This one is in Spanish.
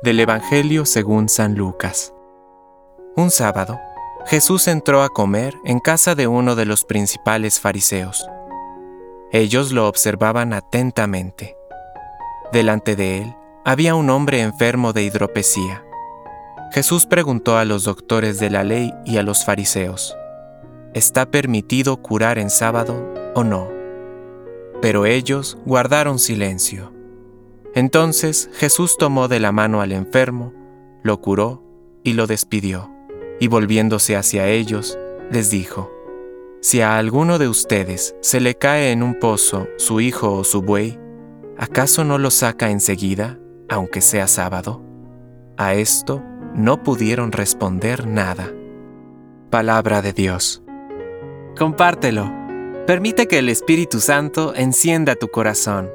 Del Evangelio según San Lucas. Un sábado, Jesús entró a comer en casa de uno de los principales fariseos. Ellos lo observaban atentamente. Delante de él había un hombre enfermo de hidropesía. Jesús preguntó a los doctores de la ley y a los fariseos, ¿está permitido curar en sábado o no? Pero ellos guardaron silencio. Entonces Jesús tomó de la mano al enfermo, lo curó y lo despidió, y volviéndose hacia ellos, les dijo, Si a alguno de ustedes se le cae en un pozo su hijo o su buey, ¿acaso no lo saca enseguida, aunque sea sábado? A esto no pudieron responder nada. Palabra de Dios. Compártelo. Permite que el Espíritu Santo encienda tu corazón